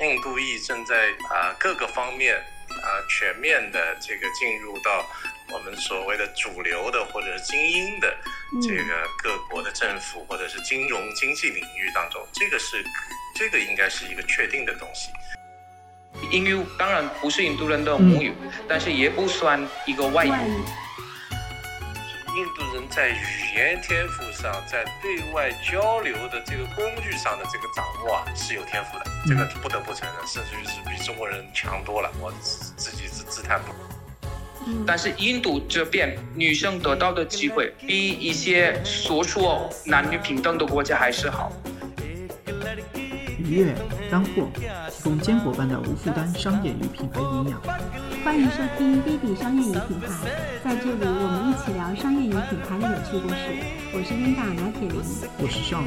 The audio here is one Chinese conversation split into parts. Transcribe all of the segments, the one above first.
印度裔正在啊各个方面啊全面的这个进入到我们所谓的主流的或者是精英的这个各国的政府或者是金融经济领域当中，这个是这个应该是一个确定的东西。英语当然不是印度人的母语，但是也不算一个外语。印度人在语言天赋上，在对外交流的这个工具上的这个掌握啊，是有天赋的，这个不得不承认，甚至于是比中国人强多了。我自自己是自叹不如。但是印度这边女生得到的机会，比一些所说男女平等的国家还是好。愉悦干货，提供坚果般的无负担商业与品牌营养。欢迎收听 B B 商业与品牌，在这里我们一起聊商业与品牌的有趣故事。我是 Linda 拿铁林，我是尚。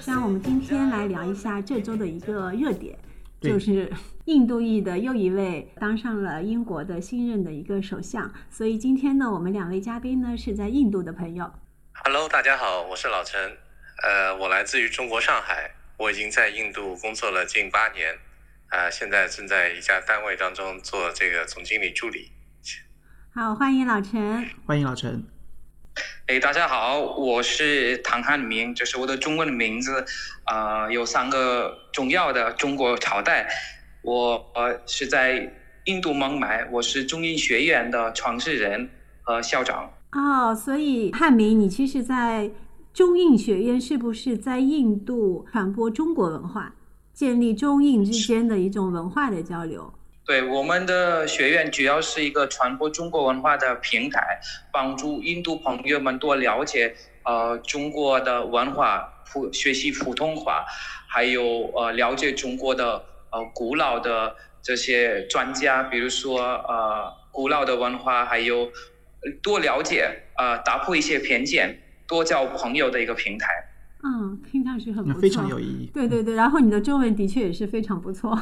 像我们今天来聊一下这周的一个热点，就是印度裔的又一位当上了英国的新任的一个首相。所以今天呢，我们两位嘉宾呢是在印度的朋友。Hello，大家好，我是老陈。呃，我来自于中国上海，我已经在印度工作了近八年，啊，现在正在一家单位当中做这个总经理助理。好，欢迎老陈。欢迎老陈。哎，大家好，我是唐汉明，这是我的中文名字。啊，有三个重要的中国朝代。我呃是在印度孟买，我是中印学院的创始人和校长。哦，所以汉明，你其实，在中印学院是不是在印度传播中国文化，建立中印之间的一种文化的交流？对，我们的学院主要是一个传播中国文化的平台，帮助印度朋友们多了解呃中国的文化，普学习普通话，还有呃了解中国的呃古老的这些专家，比如说呃古老的文化，还有多了解呃打破一些偏见。多交朋友的一个平台，嗯，听上去很不错，非常有意义。对对对，然后你的中文的确也是非常不错，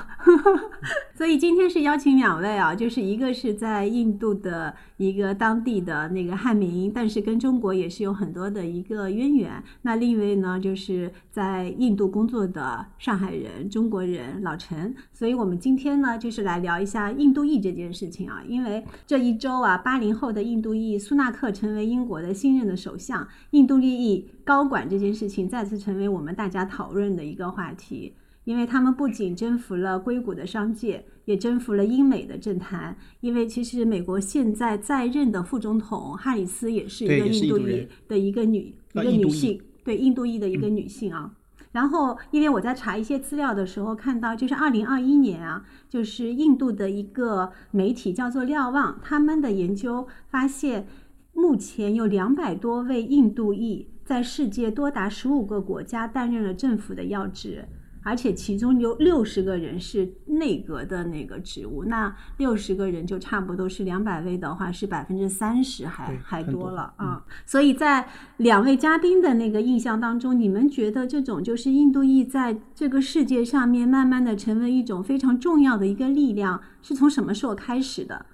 所以今天是邀请两位啊，就是一个是在印度的。一个当地的那个汉民，但是跟中国也是有很多的一个渊源。那另一位呢，就是在印度工作的上海人，中国人老陈。所以我们今天呢，就是来聊一下印度裔这件事情啊。因为这一周啊，八零后的印度裔苏纳克成为英国的新任的首相，印度利益高管这件事情再次成为我们大家讨论的一个话题。因为他们不仅征服了硅谷的商界，也征服了英美的政坛。因为其实美国现在在任的副总统哈里斯也是一个印度裔的一个女一个女性，对印度裔的一个女性啊。然后，因为我在查一些资料的时候看到，就是二零二一年啊，就是印度的一个媒体叫做瞭望，他们的研究发现，目前有两百多位印度裔在世界多达十五个国家担任了政府的要职。而且其中有六十个人是内阁的那个职务，那六十个人就差不多是两百位的话，是百分之三十还还多了啊。所以在两位嘉宾的那个印象当中，你们觉得这种就是印度裔在这个世界上面慢慢的成为一种非常重要的一个力量，是从什么时候开始的？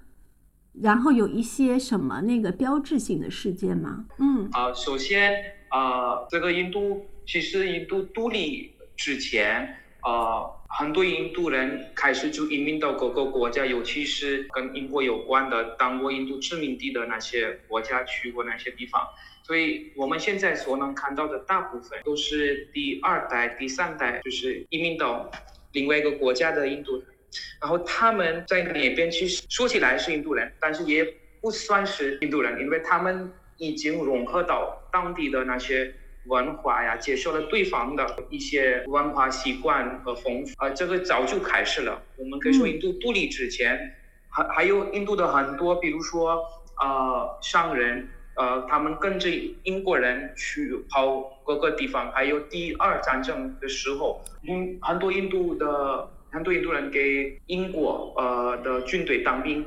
然后有一些什么那个标志性的事件吗？嗯，啊，首先啊，这个印度其实印度独立。之前，呃，很多印度人开始就移民到各个国家，尤其是跟英国有关的、当过印度殖民地的那些国家，去过那些地方。所以，我们现在所能看到的大部分都是第二代、第三代，就是移民到另外一个国家的印度人。然后他们在那边其实说起来是印度人，但是也不算是印度人，因为他们已经融合到当地的那些。文化呀，接受了对方的一些文化习惯和风俗啊，这个早就开始了。我们可以说，印度独立之前，还还有印度的很多，比如说呃商人，呃他们跟着英国人去跑各个地方，还有第二战争的时候，嗯，很多印度的很多印度人给英国呃的军队当兵，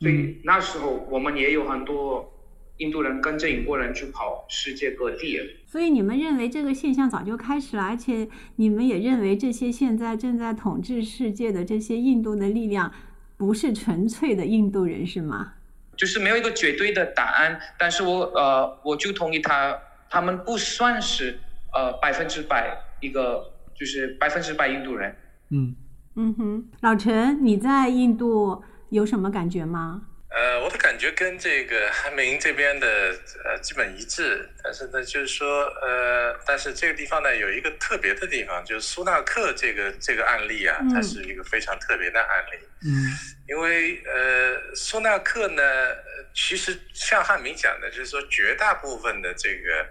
所以那时候我们也有很多。印度人跟着英国人去跑世界各地，所以你们认为这个现象早就开始了，而且你们也认为这些现在正在统治世界的这些印度的力量不是纯粹的印度人，是吗？就是没有一个绝对的答案，但是我呃，我就同意他，他们不算是呃百分之百一个就是百分之百印度人。嗯嗯哼，老陈，你在印度有什么感觉吗？呃，我的感觉跟这个韩明这边的呃基本一致，但是呢，就是说呃，但是这个地方呢有一个特别的地方，就是苏纳克这个这个案例啊，它是一个非常特别的案例。嗯因为呃，苏纳克呢，呃其实像汉明讲的，就是说绝大部分的这个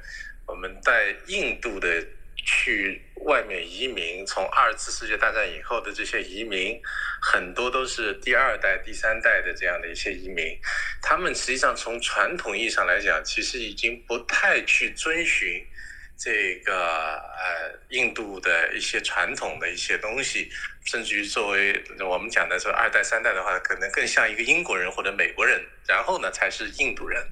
我们在印度的去外面移民，从二次世界大战以后的这些移民，很多都是第二代、第三代的这样的一些移民，他们实际上从传统意义上来讲，其实已经不太去遵循。这个呃，印度的一些传统的一些东西，甚至于作为我们讲的说二代三代的话，可能更像一个英国人或者美国人，然后呢才是印度人。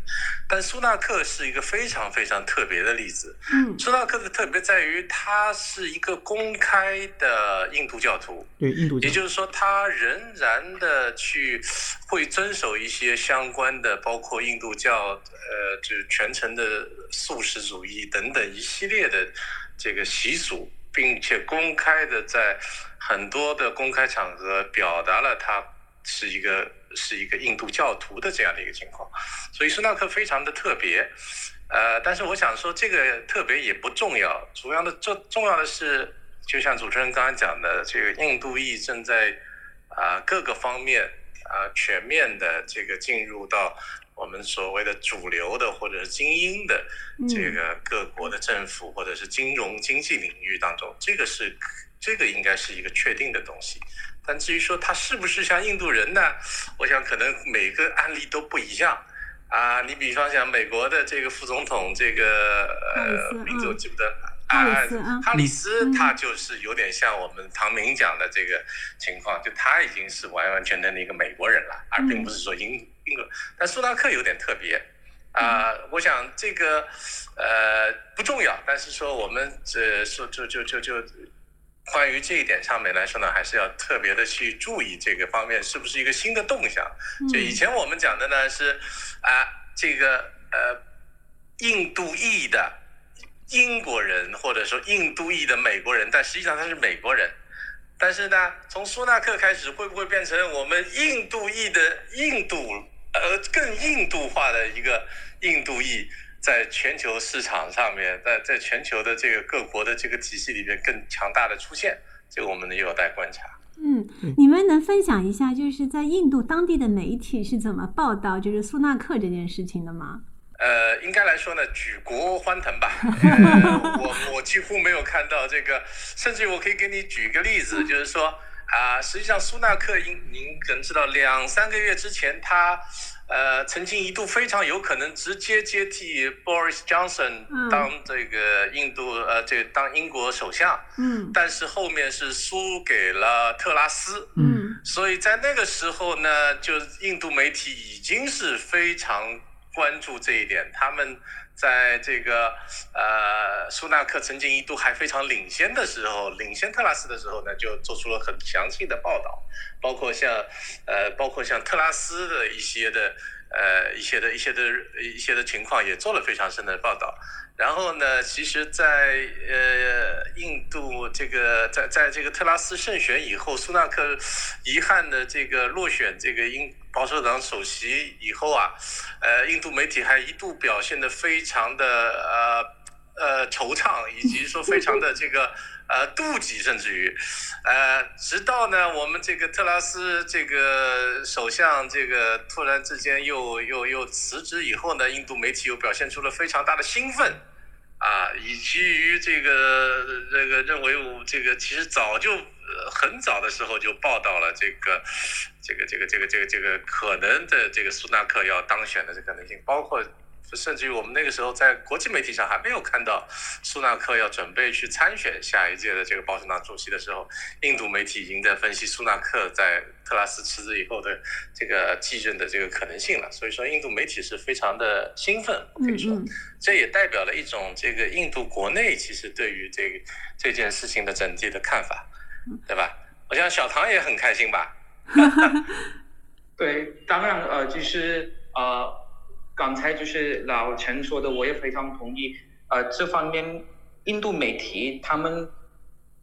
但苏纳克是一个非常非常特别的例子。嗯苏纳克的特别在于，他是一个公开的印度教徒，对，印度教也就是说，他仍然的去会遵守一些相关的，包括印度教，呃，就是全程的素食主义等等一系列的这个习俗，并且公开的在很多的公开场合表达了他是一个是一个印度教徒的这样的一个情况，所以苏纳克非常的特别。呃，但是我想说，这个特别也不重要，主要的重重要的是，就像主持人刚刚讲的，这个印度裔正在啊、各个方面啊、全面的这个进入到我们所谓的主流的或者是精英的嗯这个各国的政府或者是金融经济领域当中，这个是这个应该是一个确定的东西。但至于说他是不是像印度人呢？我想可能每个案例都不一样。啊，你比方讲美国的这个副总统，这个呃名字我嗯记不得。啊哈里斯嗯他就是有点像我们唐明讲的这个情况，就他已经是完完全全的一个美国人了，而并不是说英英国。但苏纳克有点特别，啊、我想这个呃不重要，但是说我们这说就就就就关于这一点上面来说呢，还是要特别的去注意这个方面是不是一个新的动向。就以前我们讲的呢是啊、这个呃印度裔的英国人或者说印度裔的美国人，但实际上他是美国人。但是呢，从苏纳克开始，会不会变成我们印度裔的印度呃更印度化的一个印度裔，在全球市场上面，在在全球的这个各国的这个体系里面更强大的出现？这个我们呢有待观察。嗯，你们能分享一下，就是在印度当地的媒体是怎么报道就是苏纳克这件事情的吗？呃，应该来说呢，举国欢腾吧。呃、我我几乎没有看到这个，甚至于我可以给你举个例子，就是说啊、实际上苏纳克，您您可能知道，两三个月之前，他呃曾经一度非常有可能直接接替 Boris Johnson 嗯。当这个印度呃这个当英国首相，嗯。但是后面是输给了特拉斯。嗯。所以在那个时候呢，就印度媒体已经是非常关注这一点，他们在这个呃苏纳克曾经一度还非常领先的时候，领先特拉斯的时候呢，就做出了很详细的报道，包括像呃包括像特拉斯的一些的呃一些的一些的一些的情况也做了非常深的报道。然后呢，其实在，呃印度这个在在这个特拉斯胜选以后，苏纳克遗憾的这个落选这个英保守党首席以后啊，呃，印度媒体还一度表现得非常的呃呃惆怅，以及说非常的这个呃妒忌，甚至于，呃，直到呢我们这个特拉斯这个首相这个突然之间又又又辞职以后呢，印度媒体又表现出了非常大的兴奋。啊，以至于这个这个认为我这个其实早就呃很早的时候就报道了这个这个这个这个这个这个可能的这个苏纳克要当选的这个可能性，包括甚至于我们那个时候在国际媒体上还没有看到苏纳克要准备去参选下一届的这个保守党主席的时候，印度媒体已经在分析苏纳克在特拉斯辞职以后的这个继任的这个可能性了。所以说，印度媒体是非常的兴奋，我可以说。这也代表了一种这个印度国内其实对于这个这件事情的整体的看法，对吧？我想小唐也很开心吧？对，当然呃，就是呃，刚才就是老陈说的，我也非常同意。呃，这方面印度媒体，他们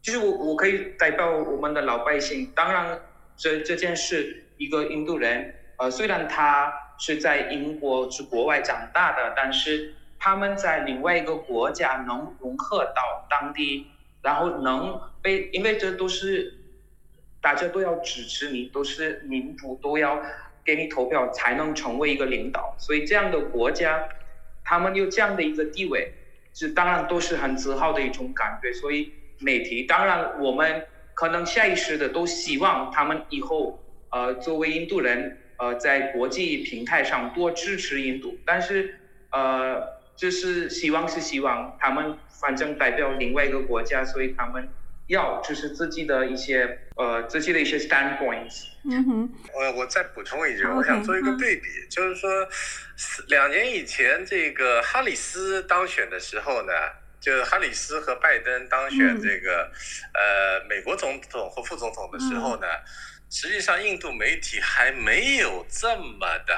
就是我我可以代表我们的老百姓。当然，这这件事，一个印度人，呃，虽然他是在英国是国外长大的，但是他们在另外一个国家能融合到当地，然后能被，因为这都是大家都要支持你，都是民主，都要给你投票才能成为一个领导，所以这样的国家，他们有这样的一个地位。是，当然都是很自豪的一种感觉。所以媒体，当然我们可能下意识的都希望他们以后，呃，作为印度人，呃，在国际平台上多支持印度。但是，呃，就是希望是希望他们反正代表另外一个国家，所以他们要就是自己的一些呃自己的一些 standpoints。嗯哼，我我再补充一句，我想做一个对比，就是说，两年以前这个哈里斯当选的时候呢，就哈里斯和拜登当选这个呃美国总统和副总统的时候呢，实际上印度媒体还没有这么的。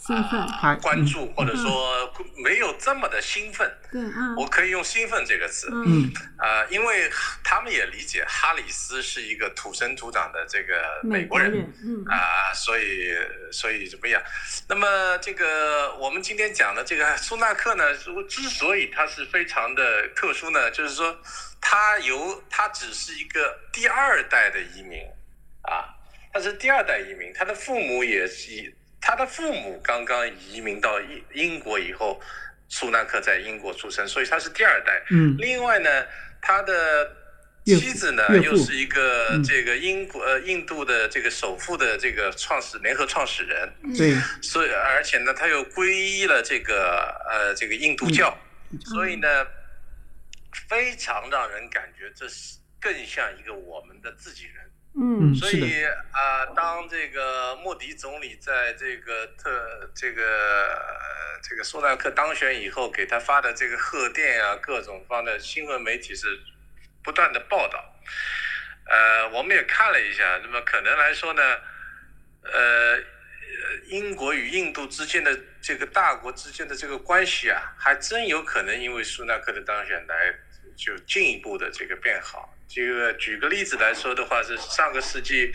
兴奋，关注或者说没有这么的兴奋，对啊，我可以用兴奋这个词，嗯，啊，因为他们也理解哈里斯是一个土生土长的这个美国人，嗯。啊，所以所以怎么样？那么这个我们今天讲的这个苏纳克呢，之所以他是非常的特殊呢，就是说他由他只是一个第二代的移民，啊，他是第二代移民，他的父母也是。他的父母刚刚移民到英英国以后，苏纳克在英国出生，所以他是第二代。嗯。另外呢，他的妻子呢又是一个这个英国呃印度的这个首富的这个创始联合创始人。对。所以而且呢，他又皈依了这个呃这个印度教，所以呢，非常让人感觉这是更像一个我们的自己人。嗯，所以啊，当这个莫迪总理在这个特这个这个苏纳克当选以后，给他发的这个贺电啊，各种方的新闻媒体是不断的报道。呃，我们也看了一下，那么可能来说呢，呃，英国与印度之间的这个大国之间的这个关系啊，还真有可能因为苏纳克的当选来就进一步的这个变好。这个举个例子来说的话，是上个世纪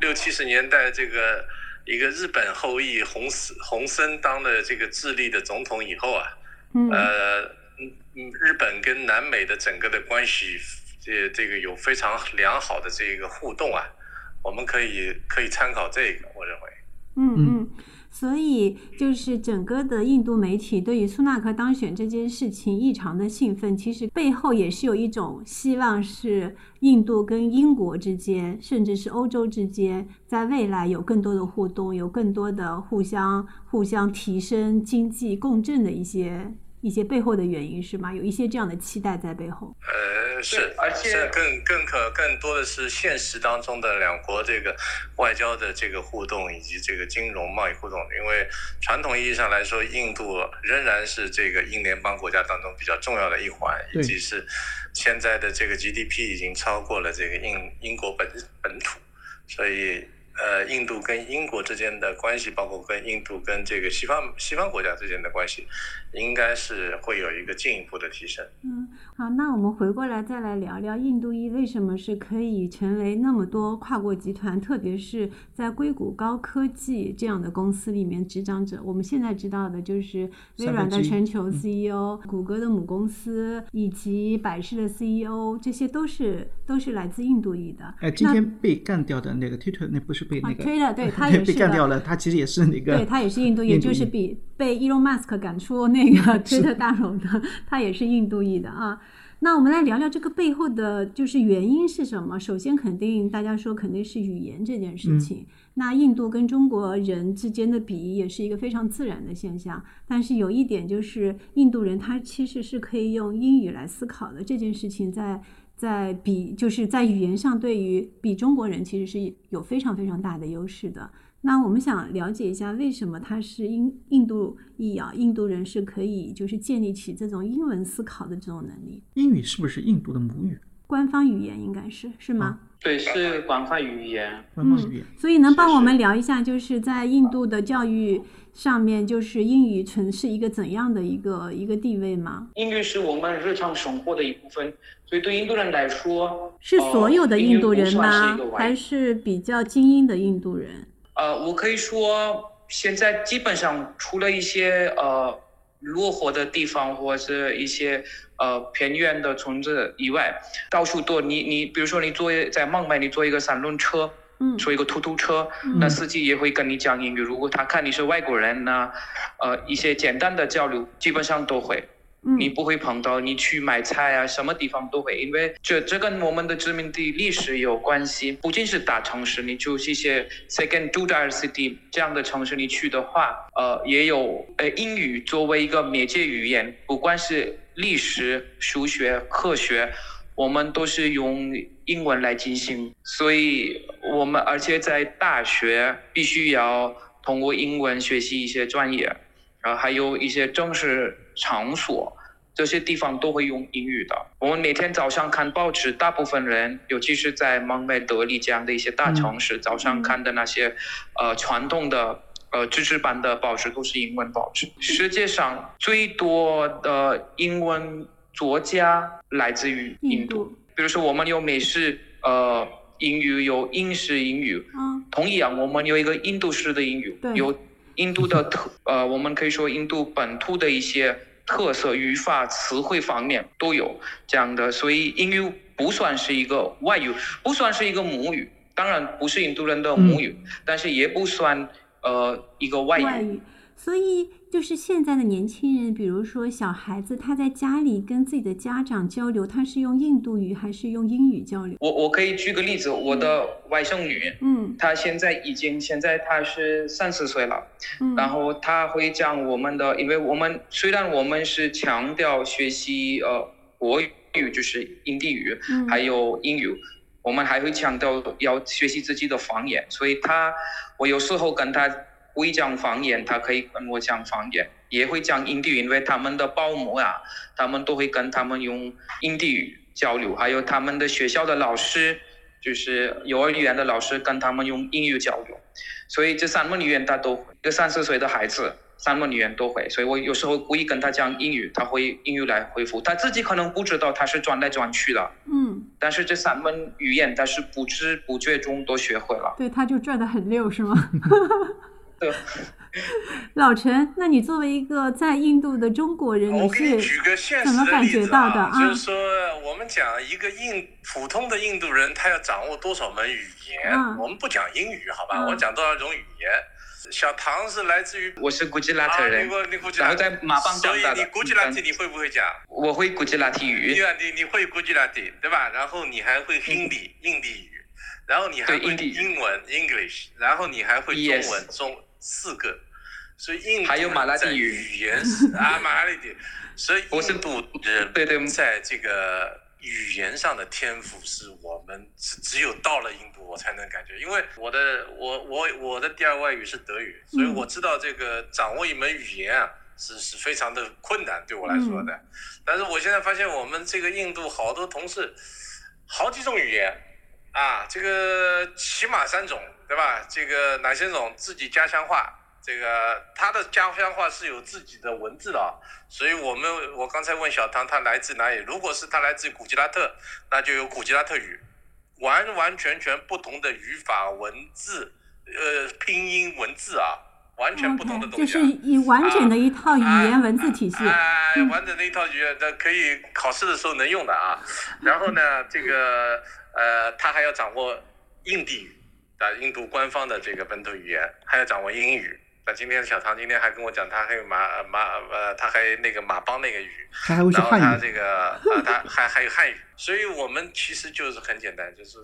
六七十年代，这个一个日本后裔洪森洪森当了这个智利的总统以后啊，呃，日本跟南美的整个的关系，这这个有非常良好的这个互动啊，我们可以可以参考这个，我认为，嗯嗯。所以，就是整个的印度媒体对于苏纳克当选这件事情异常的兴奋，其实背后也是有一种希望，是印度跟英国之间，甚至是欧洲之间，在未来有更多的互动，有更多的互相互相提升经济共振的一些。一些背后的原因是吗？有一些这样的期待在背后。呃，是，而且更更可更多的是现实当中的两国这个外交的这个互动，以及这个金融贸易互动。因为传统意义上来说，印度仍然是这个英联邦国家当中比较重要的一环，以及是现在的这个 GDP 已经超过了这个英英国本本土，所以。呃，印度跟英国之间的关系，包括跟印度跟这个西方西方国家之间的关系，应该是会有一个进一步的提升。嗯，好，那我们回过来再来聊聊印度裔为什么是可以成为那么多跨国集团，特别是在硅谷高科技这样的公司里面执掌者。我们现在知道的就是微软的全球 CEO、谷歌的母公司以及百事的 CEO，这些都是都是来自印度裔的。哎，今天被干掉的那个 Twitter 那不是。被那个推了，对他 也是被干掉了。他其实也是那个，对他也是印度裔，就是比被 Elon Musk 赶出那个 推特大楼的，他也是印度裔的啊。那我们来聊聊这个背后的就是原因是什么？首先，肯定大家说肯定是语言这件事情。那印度跟中国人之间的比也是一个非常自然的现象。但是有一点就是，印度人他其实是可以用英语来思考的。这件事情在。在比就是在语言上，对于比中国人其实是有非常非常大的优势的。那我们想了解一下，为什么他是印印度裔啊？印度人是可以就是建立起这种英文思考的这种能力？英语是不是印度的母语？官方语言，应该是是吗？对，是官方语言。官方语言。所以能帮我们聊一下，就是在印度的教育上面，就是英语存是一个怎样的一个一个地位吗？英语是我们日常生活的一部分，所以对印度人来说，是所有的呃印度人吗还是比较精英的印度人？呃，我可以说，现在基本上除了一些呃落后的地方或者一些呃偏远的村子以外，到处都你你比如说你坐在孟买，你坐一个三轮车，嗯坐一个突突车，嗯那司机也会跟你讲英语。如果他看你是外国人呢，呃，一些简单的交流基本上都会。你不会碰到，你去买菜啊，什么地方都会，因为这这跟我们的殖民地历史有关系。不仅是大城市，你就是一些 second tier city 这样的城市，你去的话，呃，也有呃英语作为一个媒介语言，不管是历史、数学、科学，我们都是用英文来进行，所以我们而且在大学必须要通过英文学习一些专业，然后还有一些正式场所。这些地方都会用英语的。我们每天早上看报纸，大部分人，尤其是在孟买、德里这样的一些大城市，早上看的那些，呃，传统的呃纸质版的报纸都是英文报纸。世界上最多的英文作家来自于印度，印度比如说我们有美式呃英语，有英式英语，嗯，同样，我们有一个印度式的英语对，有印度的特呃，我们可以说印度本土的一些特色语法、词汇方面都有这样的，所以英语不算是一个外语，不算是一个母语，当然不是印度人的母语，但是也不算呃一个外语。外语。所以就是现在的年轻人，比如说小孩子，他在家里跟自己的家长交流，他是用印度语还是用英语交流？我我可以举个例子，我的外甥女，嗯。她现在已经现在她是三四岁了。嗯，然后她会讲我们的，因为我们虽然我们是强调学习呃国语，就是印地语，嗯。还有英语，我们还会强调要学习自己的方言，所以他我有时候跟他会讲方言，他可以跟我讲方言，也会讲印地语，因为他们的保姆啊，他们都会跟他们用印地语交流，还有他们的学校的老师，就是幼儿园的老师跟他们用英语交流。所以这三门语言他都会，一个三四岁的孩子三门语言都会，所以我有时候故意跟他讲英语，他会英语来回复，他自己可能不知道他是转来转去的，嗯，但是这三门语言他是不知不觉中都学会了。对，他就转的很溜，是吗？对，老陈，那你作为一个在印度的中国人，你我给你举是个现怎么感实的例子觉到的啊，啊就是说我们讲一个印普通的印度人，他要掌握多少门语言？嗯我们不讲英语，好吧？嗯我讲多少种语言？小唐是来自于我是古吉拉特啊，人你，过你古吉然后在马邦所以长大的你古吉拉提你会不会讲？我会古吉拉提你语，啊，你你会古吉拉提对吧？然后你还会 Hindi 印地语，然后你还会英文 English，然后你还会中文中四个，所以印度还有马拉地语语言是啊马拉地语，所以我是印度人对对在这个语言上的天赋是我们只只有到了印度我才能感觉，因为我的我我我的第二外语是德语，所以嗯我知道这个掌握一门语言啊是是非常的困难对我来说的。但是我现在发现我们这个印度好多同事好几种语言啊，这个起码三种对吧？这个哪些种自己家乡话。这个他的家乡话是有自己的文字的啊，所以我们我刚才问小唐他来自哪里，如果是他来自古吉拉特，那就有古吉拉特语，完完全全不同的语法文字，呃，拼音文字啊，完全不同的东西、就啊。是以完整的一套语言文字体系。哎、嗯完整的一套语言，那可以考试的时候能用的啊。然后呢，这个呃，他还要掌握印地语啊，印度官方的这个本土语言，还要掌握英语。那今天小唐今天还跟我讲，他还有马马呃，他还那个马帮那个语，他还会说然后他，这个呃，他还还有汉语，所以我们其实就是很简单，就是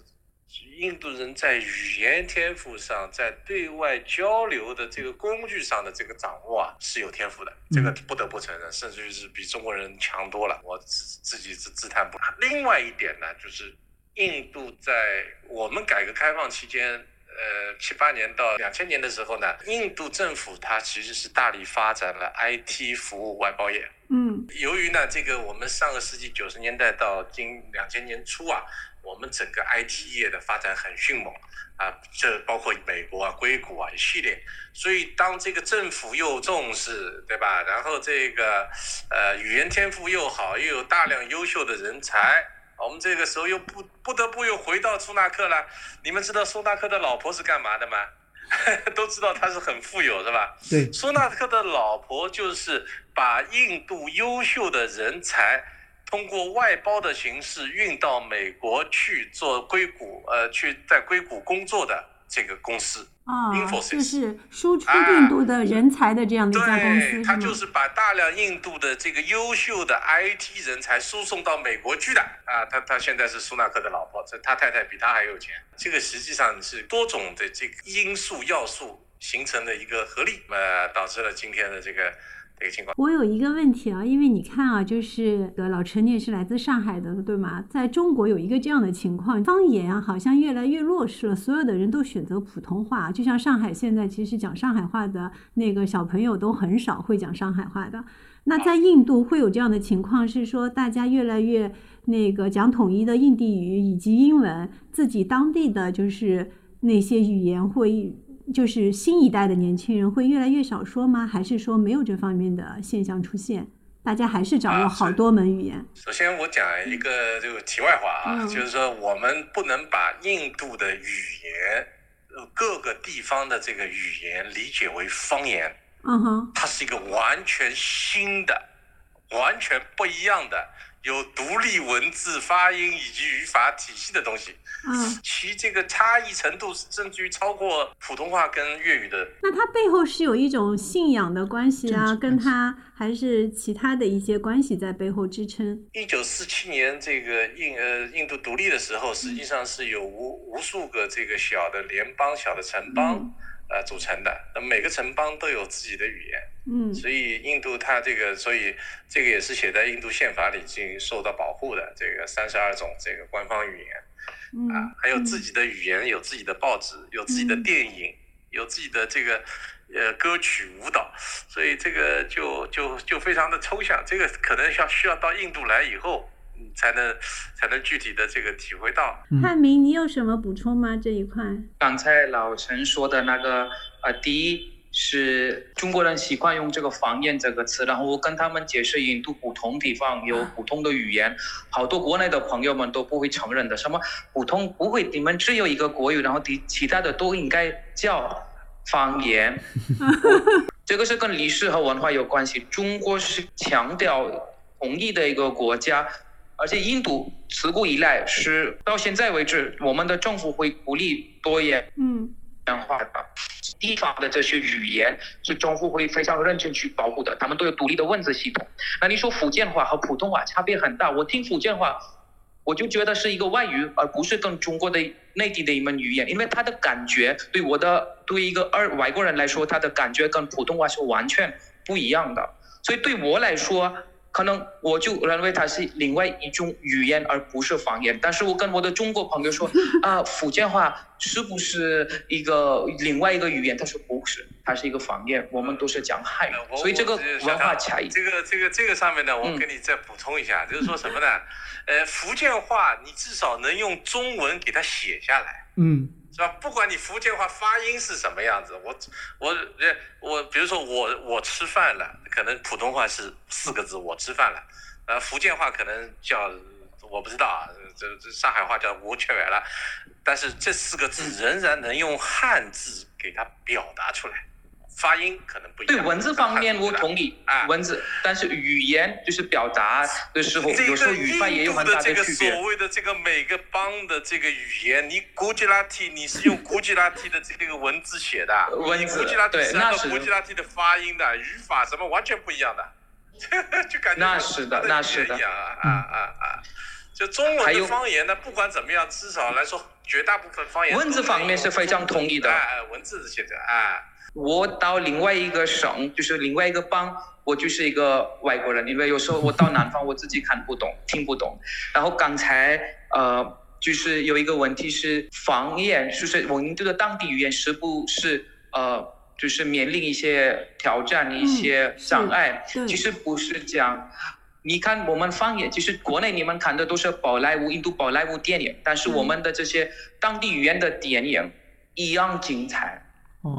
印度人在语言天赋上，在对外交流的这个工具上的这个掌握啊，是有天赋的，这个不得不承认，甚至于是比中国人强多了。我自自己自自叹不如。另外一点呢，就是印度在我们改革开放期间。呃，七八年到两千年的时候呢，印度政府它其实是大力发展了 IT 服务外包业。嗯由于呢，这个我们上个世纪九十年代到今两千年初啊，我们整个 IT 业的发展很迅猛啊，这包括美国啊、硅谷啊一系列，所以当这个政府又重视，对吧？然后这个呃语言天赋又好，又有大量优秀的人才，我们这个时候又不不得不又回到苏纳克了。你们知道苏纳克的老婆是干嘛的吗？都知道他是很富有，是吧？对，苏纳克的老婆就是把印度优秀的人才通过外包的形式运到美国去做硅谷，呃，去在硅谷工作的这个公司。啊就是输出印度的人才的这样的一家公司，对，他吗就是把大量印度的这个优秀的 IT 人才输送到美国去的啊。他他现在是苏纳克的老婆，这他太太比他还有钱。这个实际上是多种的这个因素要素形成的一个合力，呃，导致了今天的这个我有一个问题啊，因为你看啊，就是呃老陈你也是来自上海的，对吗？在中国有一个这样的情况，方言啊好像越来越弱势了，所有的人都选择普通话。就像上海现在其实讲上海话的那个小朋友都很少会讲上海话的。那在印度会有这样的情况，是说大家越来越那个讲统一的印地语以及英文，自己当地的就是那些语言会就是新一代的年轻人会越来越少说吗？还是说没有这方面的现象出现？大家还是掌握好多门语言？首先，我讲一个这个题外话啊，嗯就是说我们不能把印度的语言，呃各个地方的这个语言理解为方言。嗯哼，它是一个完全新的、完全不一样的、有独立文字、发音以及语法体系的东西，嗯，其这个差异程度甚至于超过普通话跟粤语的。那它背后是有一种信仰的关系啊，跟它还是其他的一些关系在背后支撑？一九四七年这个印呃印度独立的时候，实际上是有无无数个这个小的联邦、小的城邦。嗯呃，组成的，那每个城邦都有自己的语言，嗯。所以印度它这个，所以这个也是写在印度宪法里进行受到保护的，这个三十二种这个官方语言。嗯啊，还有自己的语言，有自己的报纸，有自己的嗯。电影，有自己的这个呃歌曲、舞蹈，所以这个就就就非常的抽象，这个可能要需要到印度来以后，嗯才能才能具体的这个体会到。嗯汉明，你有什么补充吗？这一块？刚才老陈说的那个，呃，第一是中国人习惯用这个方言这个词，然后我跟他们解释印度不同地方有不同的语言，好多国内的朋友们都不会承认的，什么普通不会，你们只有一个国语，然后其其他的都应该叫方言。这个是跟历史和文化有关系。中国是强调统一的一个国家，而且印度自古以来是到现在为止，我们的政府会鼓励多元嗯化的地方的这些语言，是政府会非常认真去保护的。他们都有独立的文字系统。那你说福建话和普通话差别很大，我听福建话。我就觉得是一个外语，而不是跟中国的内地的一门语言，因为它的感觉对我的对一个二外国人来说，他的感觉跟普通话是完全不一样的。所以对我来说，可能我就认为它是另外一种语言，而不是方言。但是我跟我的中国朋友说，啊，福建话是不是一个另外一个语言？他说不是，它是一个方言，我们都是讲汉语所以这个文化差异。这个这个这个上面呢，我嗯跟你再补充一下，就是说什么呢？呃，福建话你至少能用中文给它写下来。嗯是吧？不管你福建话发音是什么样子，我我呃我，比如说我我吃饭了，可能普通话是四个字，我吃饭了，呃，福建话可能叫我不知道啊，这这上海话叫我吃完了，但是这四个字仍然能用汉字给它表达出来，发音可能不一样。对文字方面我。同意啊，文字，但是语言就是表达的时候，这有时候个语法也有很大印度的这个区别所。谓的这个每个邦的这个语言，你古吉拉提你是用古吉拉提的这个文字写的，文字你古吉拉提对是按照那是古吉拉提的发音的，语法什么完全不一样的，就感觉那是的那是的啊啊啊啊！就中文的方言呢，不管怎么样，至少来说，绝大部分方言文字方面是非常同意的哎，哎文字写的哎。我到另外一个省，就是另外一个邦，我就是一个外国人，因为有时候我到南方，我自己看不懂、听不懂。然后刚才呃，就是有一个问题是方言，就是我们这个当地语言是不是呃就是面临一些挑战、一些障碍。其实不是这样。你看我们方言，其实国内你们看的都是宝莱坞、印度宝莱坞电影，但是我们的这些当地语言的电影一样精彩。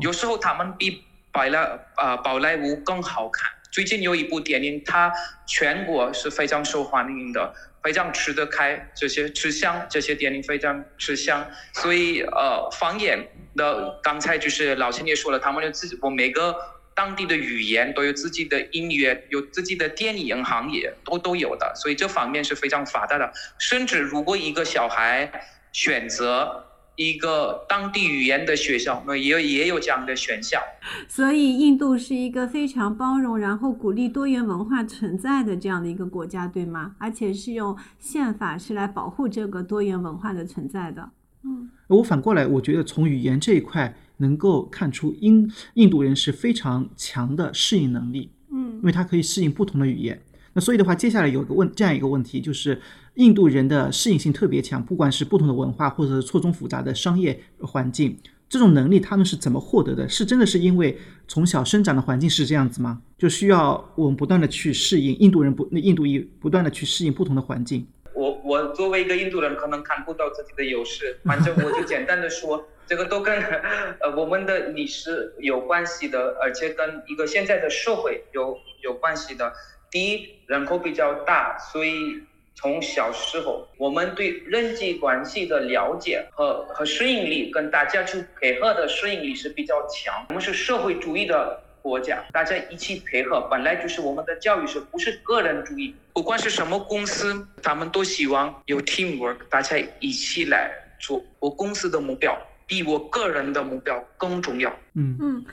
有时候他们比宝莱啊宝莱坞更好看。最近有一部电影，它全国是非常受欢迎的，非常吃得开，这些吃香，这些电影非常吃香。所以呃，方言的刚才就是老千也说了，他们有自己，我每个当地的语言都有自己的音乐，有自己的电影行业，都都有的。所以这方面是非常发达的。甚至如果一个小孩选择一个当地语言的学校，那也有也有这样的选项。所以印度是一个非常包容，然后鼓励多元文化存在的这样的一个国家，对吗？而且是用宪法是来保护这个多元文化的存在的。嗯我反过来，我觉得从语言这一块能够看出印印度人是非常强的适应能力，嗯因为他可以适应不同的语言。那所以的话，接下来有个问这样一个问题，就是印度人的适应性特别强，不管是不同的文化，或者是错综复杂的商业环境，这种能力他们是怎么获得的？是真的是因为从小生长的环境是这样子吗？就需要我们不断的去适应印度人不那印度裔不断的去适应不同的环境。我我作为一个印度人，可能看不到自己的优势，反正我就简单的说，这个都跟呃我们的历史有关系的，而且跟一个现在的社会有有关系的。第一，人口比较大，所以从小时候我们对人际关系的了解和和适应力，跟大家去配合的适应力是比较强。我们是社会主义的国家，大家一起配合，本来就是我们的教育是不是个人主义？不管是什么公司，他们都希望有 teamwork，大家一起来做。我公司的目标比我个人的目标更重要。嗯嗯。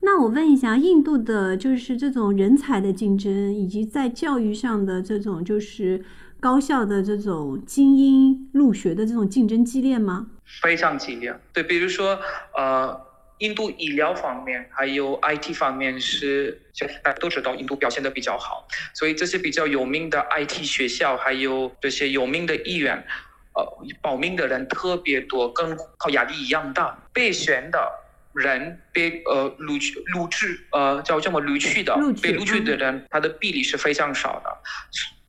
那我问一下，印度的就是这种人才的竞争，以及在教育上的这种就是高校的这种精英入学的这种竞争激烈吗？非常激烈。对，比如说呃，印度医疗方面还有 IT 方面是，大家都知道印度表现的比较好，所以这些比较有名的 IT 学校还有这些有名的医院，呃，保命的人特别多，跟考压力一样大，被选的。人被呃录取录取呃叫这么录取的录取被录取的嗯人，他的比例是非常少的。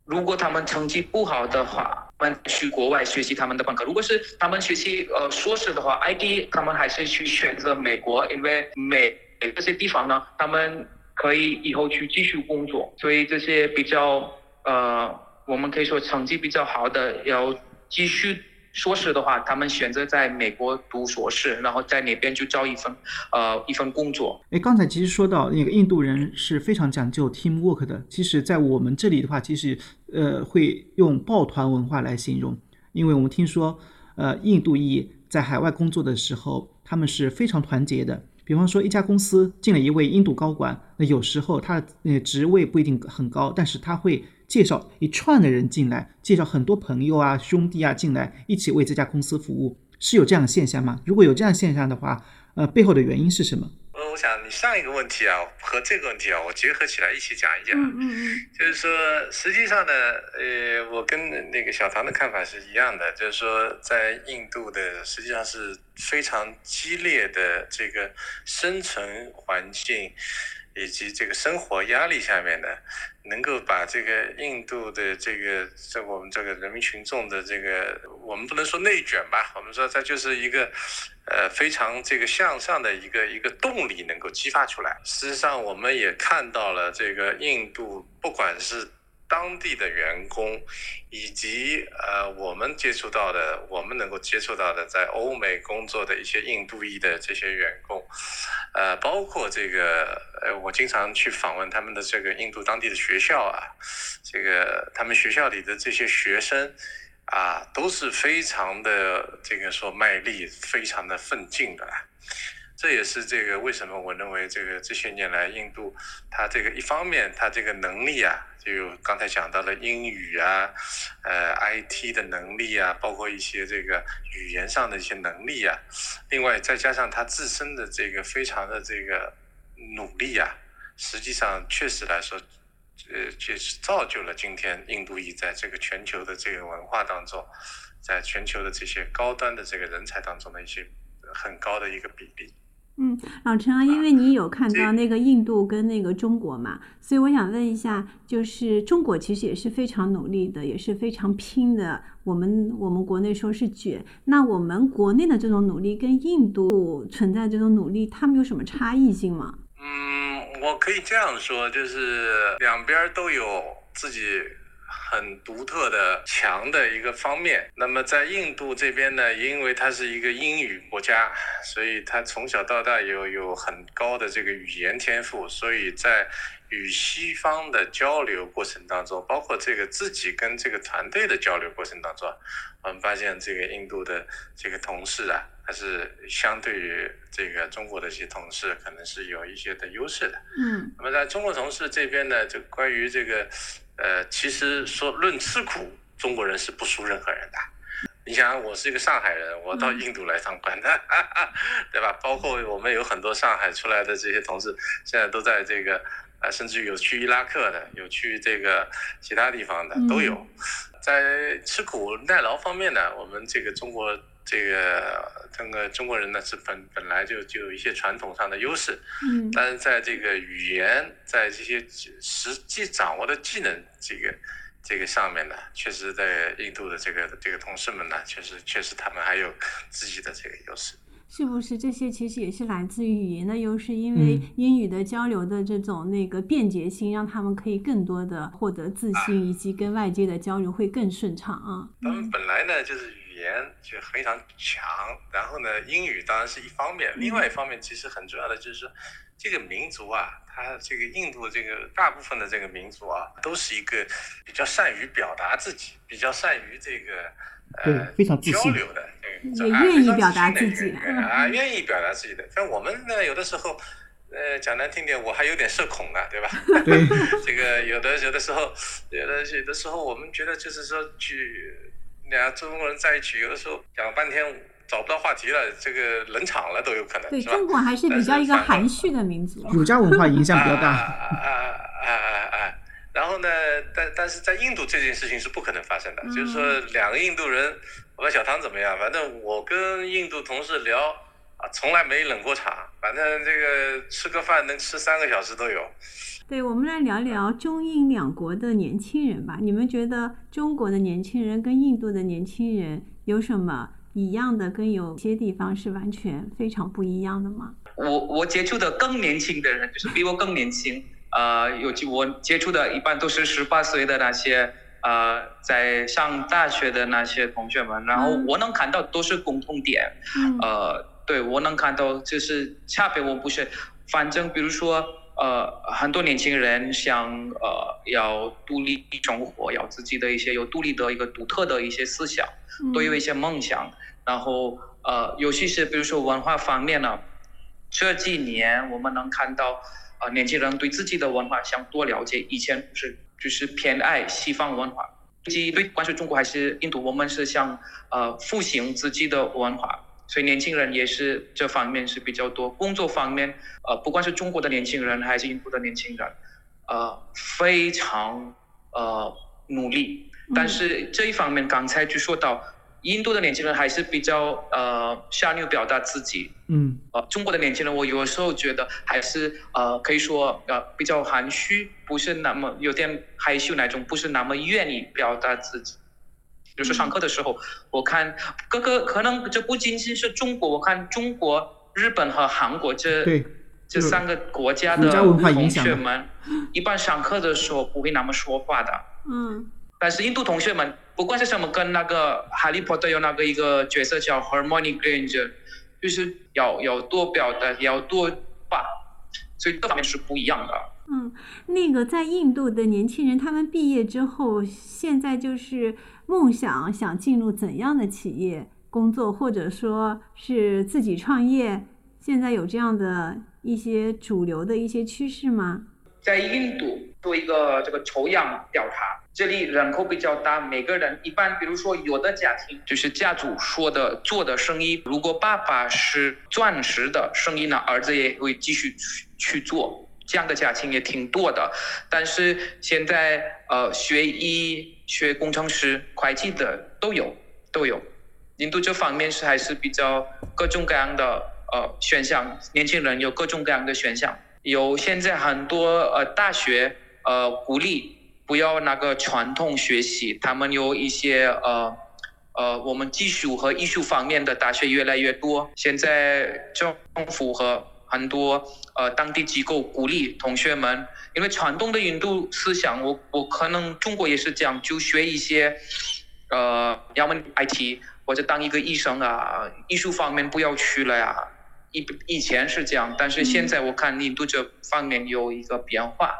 如果他们成绩不好的话，他们去国外学习他们的本科；如果是他们学习呃硕士的话，ID 他们还是去选择美国，因为美这些地方呢，他们可以以后去继续工作。所以这些比较呃，我们可以说成绩比较好的要继续。硕士的话，他们选择在美国读硕士，然后在那边就找一份，呃，一份工作。哎，刚才其实说到那个印度人是非常讲究 teamwork 的，其实，在我们这里的话，其实呃会用抱团文化来形容，因为我们听说，呃，印度裔在海外工作的时候，他们是非常团结的。比方说，一家公司进了一位印度高管，那有时候他的呃职位不一定很高，但是他会介绍一串的人进来，介绍很多朋友啊、兄弟啊进来，一起为这家公司服务，是有这样的现象吗？如果有这样现象的话，呃，背后的原因是什么？呃，我想你上一个问题啊和这个问题啊，我结合起来一起讲一讲。嗯嗯嗯就是说，实际上呢，呃，我跟那个小唐的看法是一样的，就是说，在印度的实际上是非常激烈的这个生存环境以及这个生活压力下面呢，能够把这个印度的这个在我们这个人民群众的这个，我们不能说内卷吧，我们说它就是一个。呃，非常这个向上的一个一个动力能够激发出来。事实上，我们也看到了这个印度，不管是当地的员工，以及呃我们接触到的，我们能够接触到的，在欧美工作的一些印度裔的这些员工，呃，包括这个呃，我经常去访问他们的这个印度当地的学校啊，这个他们学校里的这些学生。啊，都是非常的这个说卖力，非常的奋进的。这也是这个为什么我认为这个这些年来印度，它这个一方面它这个能力啊，就刚才讲到了英语啊，呃 IT 的能力啊，包括一些这个语言上的一些能力啊，另外再加上他自身的这个非常的这个努力啊，实际上确实来说。呃，就是造就了今天印度裔在这个全球的这个文化当中，在全球的这些高端的这个人才当中的一些很高的一个比例。嗯，老陈啊，因为你有看到那个印度跟那个中国嘛，所以我想问一下，就是中国其实也是非常努力的，也是非常拼的。我们我们国内说是卷，那我们国内的这种努力跟印度存在这种努力，他们有什么差异性吗？嗯，我可以这样说，就是两边都有自己。很独特的强的一个方面。那么在印度这边呢，因为它是一个英语国家，所以他从小到大有有很高的这个语言天赋，所以在与西方的交流过程当中，包括这个自己跟这个团队的交流过程当中，我们发现这个印度的这个同事啊，还是相对于这个中国的一些同事，可能是有一些的优势的。嗯。那么在中国同事这边呢，就关于这个。呃，其实说论吃苦，中国人是不输任何人的。你想，我是一个上海人，我到印度来上班的，对吧？包括我们有很多上海出来的这些同事，现在都在这个，啊，甚至有去伊拉克的，有去这个其他地方的都有。在吃苦耐劳方面呢，我们这个中国这个整个中国人呢是本本来就就有一些传统上的优势，嗯，但是在这个语言，在这些实际掌握的技能这个这个上面呢，确实在印度的这个这个同事们呢，确实确实他们还有自己的这个优势。是不是这些其实也是来自于语言的优势？因为英语的交流的这种那个便捷性，让他们可以更多的获得自信，以及跟外界的交流会更顺畅啊。他们本来呢就是语言就非常强，然后呢英语当然是一方面，另外一方面其实很重要的就是说，这个民族啊，它这个印度这个大部分的这个民族啊，都是一个比较善于表达自己，比较善于这个。呃，非常，交流的，也愿意表达自己啊，愿意表达自己的。像我们呢，有的时候，呃，讲难听点，我还有点社恐呢，对吧？对，这个有的有的时候，有的有的时候，我们觉得就是说，去两个中国人在一起，有的时候讲半天找不到话题了，这个冷场了都有可能。对，中国还是比较一个含蓄的民族，儒家文化影响比较大。啊啊啊啊啊！然后呢？但但是在印度这件事情是不可能发生的。就是说，两个印度人，我们小唐怎么样？反正我跟印度同事聊啊，从来没冷过场。反正这个吃个饭能吃三个小时都有。对，我们来聊聊中印两国的年轻人吧。你们觉得中国的年轻人跟印度的年轻人有什么一样的，跟有些地方是完全非常不一样的吗？我我接触的更年轻的人，就是比我更年轻。呃，有我接触的一般都是十八岁的那些呃，在上大学的那些同学们，然后我能看到都是共同点，呃，对我能看到就是差别，我不是，反正比如说呃，很多年轻人想呃要独立生活，要自己的一些有独立的一个独特的一些思想，都有一些梦想，然后呃，尤其是比如说文化方面呢，这几年我们能看到。啊，年轻人对自己的文化想多了解，以前不是就是偏爱西方文化，即对，不管是中国还是印度，我们是想呃复兴自己的文化，所以年轻人也是这方面是比较多。工作方面，呃，不管是中国的年轻人还是印度的年轻人，呃，非常呃努力，但是这一方面刚才就说到。印度的年轻人还是比较呃善于表达自己，嗯，呃，中国的年轻人我有时候觉得还是呃可以说呃比较含蓄，不是那么有点害羞那种，不是那么愿意表达自己。比如说上课的时候，我看哥哥可能这不仅仅是中国，我看中国、日本和韩国这这三个国家的同学们，一般上课的时候不会那么说话的，嗯。但是印度同学们，不管是什么，跟那个《哈利波特》有那个一个角色叫 Hermione Granger，就是要要多表达，要多把，所以这方面是不一样的。嗯，那个在印度的年轻人，他们毕业之后，现在就是梦想想进入怎样的企业工作，或者说是自己创业，现在有这样的一些主流的一些趋势吗？在印度做一个这个抽样调查，这里人口比较大，每个人一般，比如说有的家庭就是家族说的做的生意，如果爸爸是钻石的生意呢，儿子也会继续去做，这样的家庭也挺多的。但是现在呃，学医、学工程师、会计的都有，都有。印度这方面是还是比较各种各样的呃选项，年轻人有各种各样的选项。有现在很多呃大学呃鼓励不要那个传统学习，他们有一些呃呃我们技术和艺术方面的大学越来越多。现在政府和很多呃当地机构鼓励同学们，因为传统的印度思想，我我可能中国也是这样，就学一些呃要么 IT 或者当一个医生啊，艺术方面不要去了呀。以以前是这样，但是现在我看印度这方面有一个变化。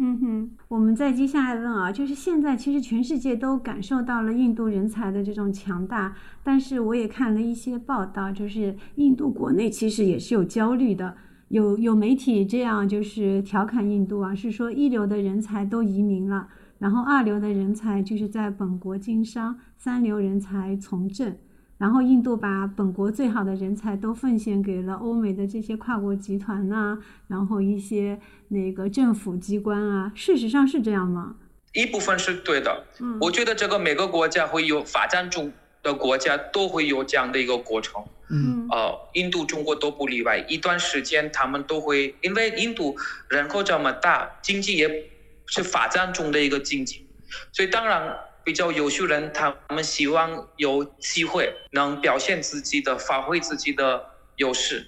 嗯哼，我们再接下来问啊，就是现在其实全世界都感受到了印度人才的这种强大，但是我也看了一些报道，就是印度国内其实也是有焦虑的，有有媒体这样就是调侃印度啊，是说一流的人才都移民了，然后二流的人才就是在本国经商，三流人才从政。然后印度把本国最好的人才都奉献给了欧美的这些跨国集团呐，然后一些那个政府机关啊，事实上是这样吗？一部分是对的，嗯，我觉得这个每个国家会有发展中的国家都会有这样的一个过程，嗯呃，印度、中国都不例外。一段时间他们都会，因为印度人口这么大，经济也是发展中的一个经济，所以当然。比较优秀人，他们希望有机会能表现自己的、发挥自己的优势。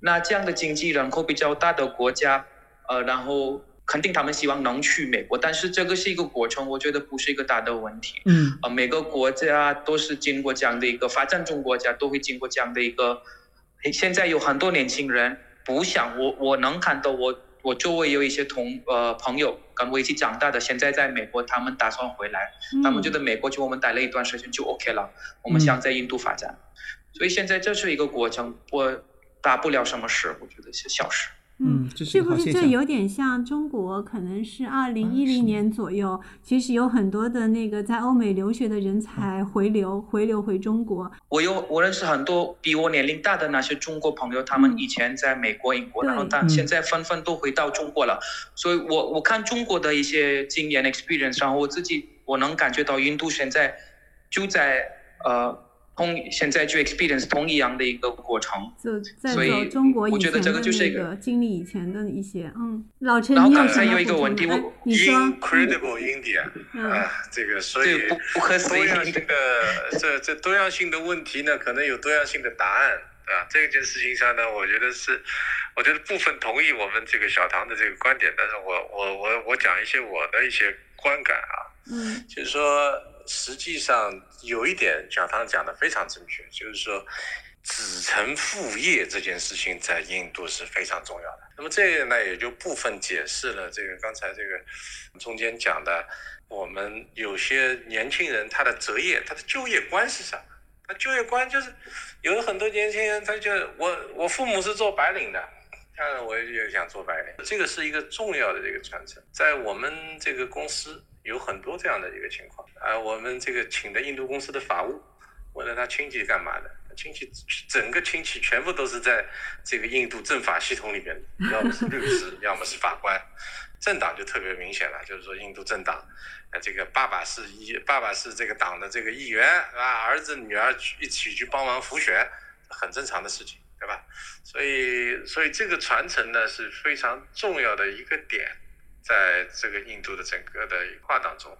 那这样的经济人口比较大的国家，呃，然后肯定他们希望能去美国，但是这个是一个过程，我觉得不是一个大的问题。嗯呃，每个国家都是经过这样的一个发展中国家都会经过这样的一个。现在有很多年轻人不想我，我能看到我。我周围有一些同呃朋友跟我一起长大的，现在在美国，他们打算回来，他们觉得美国就我们待了一段时间就 OK 了，我们想在印度发展，所以现在这是一个过程，我大不了什么事，我觉得是小事。嗯，是不是这有点像中国？可能是二零一零年左右，其实有很多的那个在欧美留学的人才回流，回流回中国。我有我认识很多比我年龄大的那些中国朋友，他们以前在美国、英国，然后但现在纷纷都回到中国了。所以我我看中国的一些经验 experience，然后我自己我能感觉到印度现在就在呃。同现在就 experience 同一样的一个过程，就在走中国以前的那个经历以前的一些，嗯，老陈，你刚才有一个问题，我你说。Incredible India 啊，这个所以不不可思议的这这多样性的问题呢，可能有多样性的答案，对吧？这件事情上呢，我觉得是，我觉得部分同意我们这个小唐的这个观点，但是我我我我讲一些我的一些观感啊，嗯，就是说。实际上有一点，小唐讲的非常正确，就是说，子承父业这件事情在印度是非常重要的。那么这个呢，也就部分解释了这个刚才这个中间讲的，我们有些年轻人他的择业、他的就业观是什么？他就业观就是，有很多年轻人他就我我父母是做白领的，当然我也想做白领，这个是一个重要的这个传承，在我们这个公司。有很多这样的一个情况啊，我们这个请的印度公司的法务，问了他亲戚干嘛的，亲戚整个亲戚全部都是在这个印度政法系统里面的，要么是律师，要么是法官，政党就特别明显了，就是说印度政党，啊，这个爸爸是议，爸爸是这个党的这个议员，啊，儿子女儿一起去帮忙辅选，很正常的事情，对吧？所以，所以这个传承呢是非常重要的一个点。在这个印度的整个的跨当中，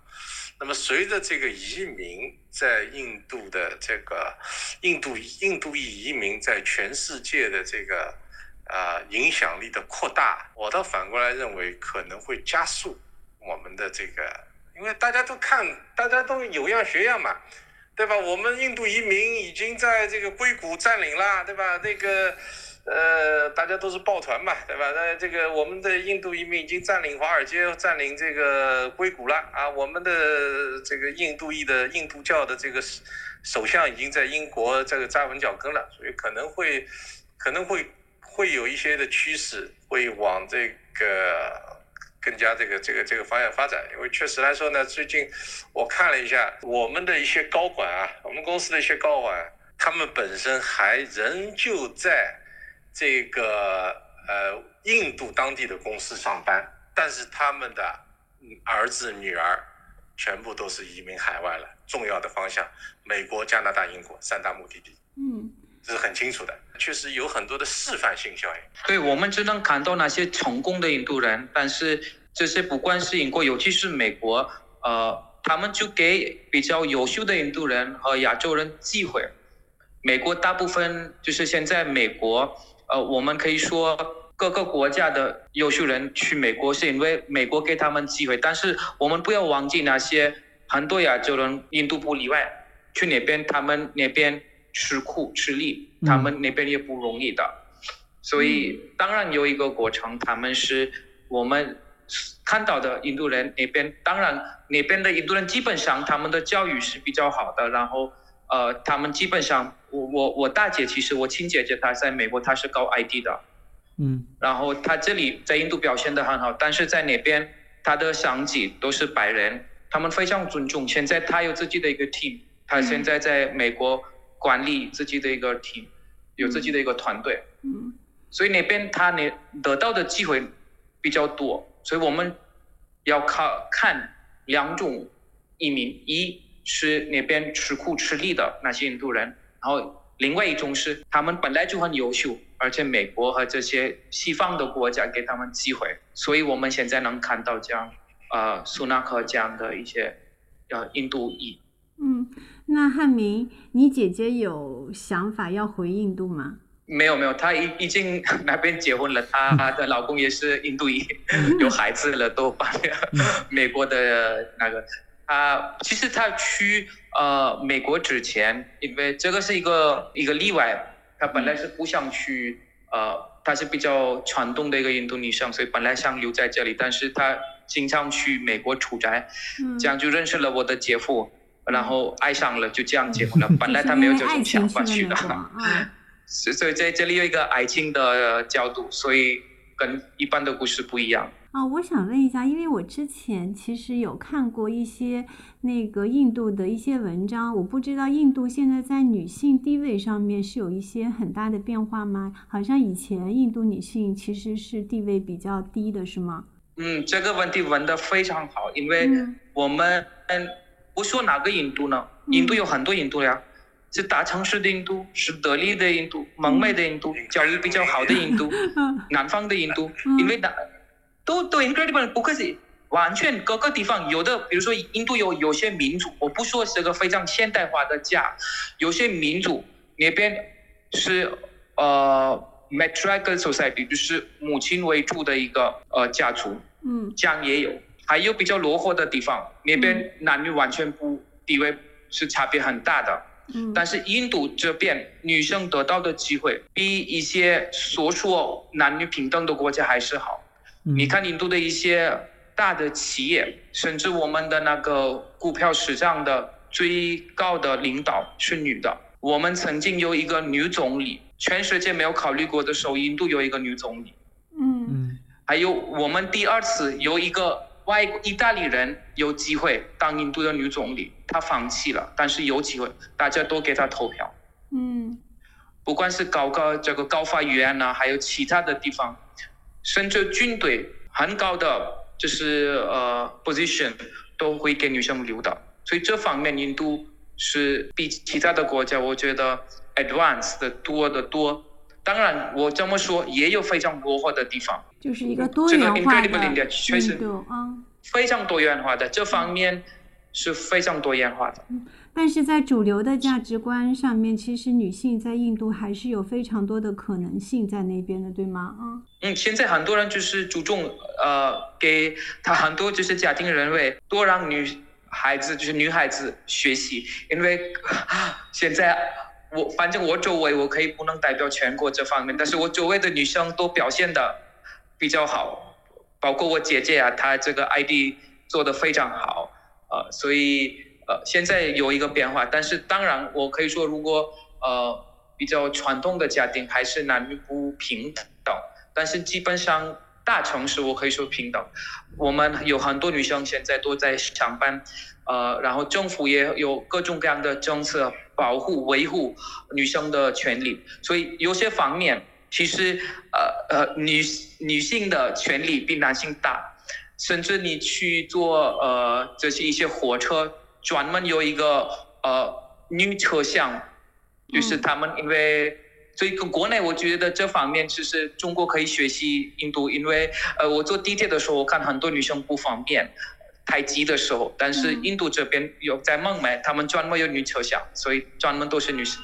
那么随着这个移民在印度的这个印度印度裔移民在全世界的这个啊影响力的扩大，我倒反过来认为可能会加速我们的这个，因为大家都看，大家都有样学样嘛，对吧？我们印度移民已经在这个硅谷占领了，对吧？那个。呃，大家都是抱团嘛，对吧？那这个我们的印度移民已经占领华尔街，占领这个硅谷了啊！我们的这个印度裔的印度教的这个首相已经在英国这个扎稳脚跟了，所以可能会可能会会有一些的趋势会往这个更加这个这个这个方向发展。因为确实来说呢，最近我看了一下我们的一些高管啊，我们公司的一些高管，他们本身还仍旧在。这个呃，印度当地的公司上班，但是他们的儿子女儿全部都是移民海外了，重要的方向，美国、加拿大、英国三大目的地。嗯，这是很清楚的，确实有很多的示范性效应。对我们只能看到那些成功的印度人，但是这些不管是英国，尤其是美国，呃，他们就给比较优秀的印度人和亚洲人机会。美国大部分就是现在美国，呃，我们可以说各个国家的优秀人去美国是因为美国给他们机会，但是我们不要忘记那些很多亚洲人，印度不例外，去那边他们那边。吃苦吃力，他们那边也不容易的，所以当然有一个过程。他们是我们看到的印度人那边，当然那边的印度人基本上他们的教育是比较好的。然后呃，他们基本上，我我我大姐其实我亲姐姐她在美国，她是搞 ID 的，嗯，然后她这里在印度表现的很好，但是在那边她的上级都是白人，他们非常尊重。现在她有自己的一个 team，她现在在美国。管理自己的一个 team，有自己的一个团队，嗯，所以那边她那得到的机会比较多，所以我们要靠看两种移民，一是那边吃苦吃力的那些印度人，然后另外一种是他们本来就很优秀，而且美国和这些西方的国家给他们机会，所以我们现在能看到这样呃苏纳克这样的一些呃印度裔。嗯，那汉明，你姐姐有想法要回印度吗？没有没有，她已已经 那边结婚了，她的老公也是印度裔，有孩子了，都把美国的那个，她其实她去呃美国之前，因为这个是一个一个例外，他本来是不想去，呃，她是比较传统的一个印度女生，所以本来想留在这里，但是他经常去美国出差，这样就认识了我的姐夫。然后爱上了，就这样结婚了。本来他没有这种想法去的，所以在这里有一个爱情的角度，所以跟一般的故事不一样。啊，我想问一下，因为我之前其实有看过一些那个印度的一些文章，我不知道印度现在在女性地位上面是有一些很大的变化吗？好像以前印度女性其实是地位比较低的，是吗？嗯，这个问题问得非常好，因为我们嗯。不说哪个印度呢？印度有很多印度呀，是大城市的印度，是德里的印度，蒙昧的印度，教育比较好的印度，南方的印度，因为南都都 incredible，不可是完全各个地方有的，比如说印度有有些民族，我不说是个非常现代化的家，有些民族那边是呃 matriarchal society，就是母亲为主的一个呃家族，嗯，这样也有。还有比较落后的地方，那边男女完全不地位是差别很大的。嗯，但是印度这边女生得到的机会比一些所说男女平等的国家还是好。你看印度的一些大的企业，甚至我们的那个股票市场的最高的领导是女的。我们曾经有一个女总理，全世界没有考虑过的时候，印度有一个女总理。嗯嗯，还有我们第二次有一个。外国意大利人有机会当印度的女总理，她放弃了，但是有机会，大家都给他投票。嗯，不管是高高这个高法院呐，还有其他的地方，甚至军队很高的就是呃 position 都会给女生留的。所以这方面印度是比其他的国家，我觉得 advanced 的多的多。当然，我这么说也有非常落后的地方。就是一个多元化的印度啊，非常多元化的这方面是非常多元化的。但是在主流的价值观上面，其实女性在印度还是有非常多的可能性在那边的，对吗？啊，嗯，现在很多人就是注重呃，给他很多就是家庭认为多让女孩子就是女孩子学习，因为现在我反正我周围我可以不能代表全国这方面，但是我周围的女生都表现的。比较好，包括我姐姐啊，她这个 ID 做的非常好，呃，所以呃现在有一个变化，但是当然我可以说，如果呃比较传统的家庭还是男女不平等，但是基本上大城市我可以说平等，我们有很多女生现在都在上班，呃，然后政府也有各种各样的政策保护维护女生的权利，所以有些方面。其实，呃呃，女女性的权利比男性大，甚至你去坐呃这些一些火车，专门有一个呃女车厢，就是他们因为。所以跟国内，我觉得这方面其实中国可以学习印度，因为呃，我坐地铁的时候，我看很多女生不方便，太挤的时候。但是印度这边有在孟买，他们专门有女车厢，所以专门都是女生，